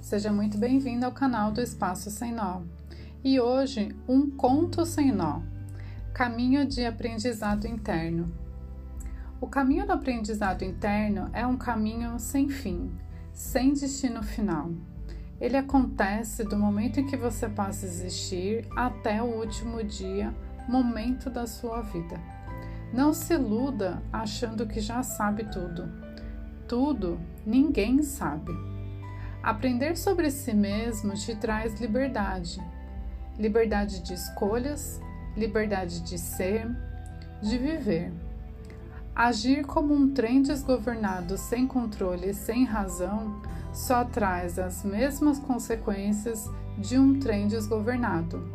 seja muito bem-vindo ao canal do Espaço Sem Nó. E hoje, um conto sem nó caminho de aprendizado interno. O caminho do aprendizado interno é um caminho sem fim, sem destino final. Ele acontece do momento em que você passa a existir até o último dia, momento da sua vida. Não se iluda achando que já sabe tudo. Tudo ninguém sabe. Aprender sobre si mesmo te traz liberdade. Liberdade de escolhas, liberdade de ser, de viver. Agir como um trem desgovernado sem controle e sem razão só traz as mesmas consequências de um trem desgovernado: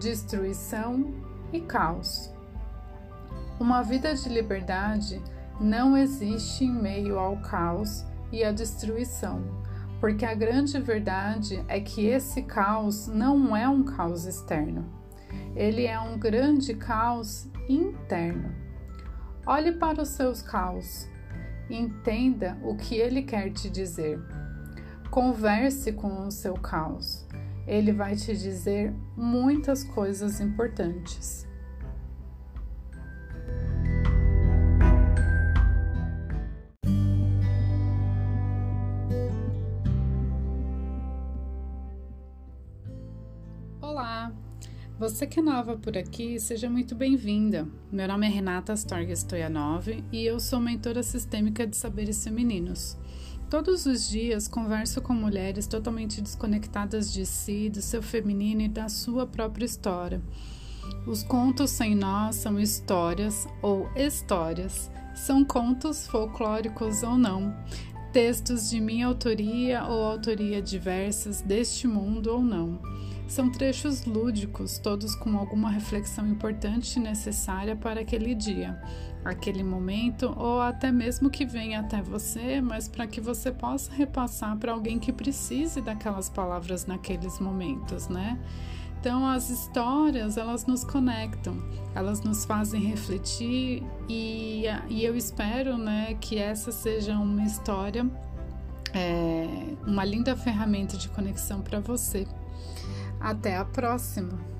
destruição e caos. Uma vida de liberdade não existe em meio ao caos e à destruição, porque a grande verdade é que esse caos não é um caos externo. Ele é um grande caos interno. Olhe para os seus caos, entenda o que ele quer te dizer. Converse com o seu caos. Ele vai te dizer muitas coisas importantes. Olá! Você que é nova por aqui, seja muito bem-vinda. Meu nome é Renata Astorga Stoyanov e eu sou mentora sistêmica de saberes femininos. Todos os dias converso com mulheres totalmente desconectadas de si, do seu feminino e da sua própria história. Os contos sem nós são histórias ou histórias, são contos folclóricos ou não, textos de minha autoria ou autoria diversas deste mundo ou não. São trechos lúdicos, todos com alguma reflexão importante e necessária para aquele dia, aquele momento ou até mesmo que venha até você, mas para que você possa repassar para alguém que precise daquelas palavras naqueles momentos, né? Então as histórias elas nos conectam, elas nos fazem refletir e, e eu espero, né, que essa seja uma história, é, uma linda ferramenta de conexão para você. Até a próxima!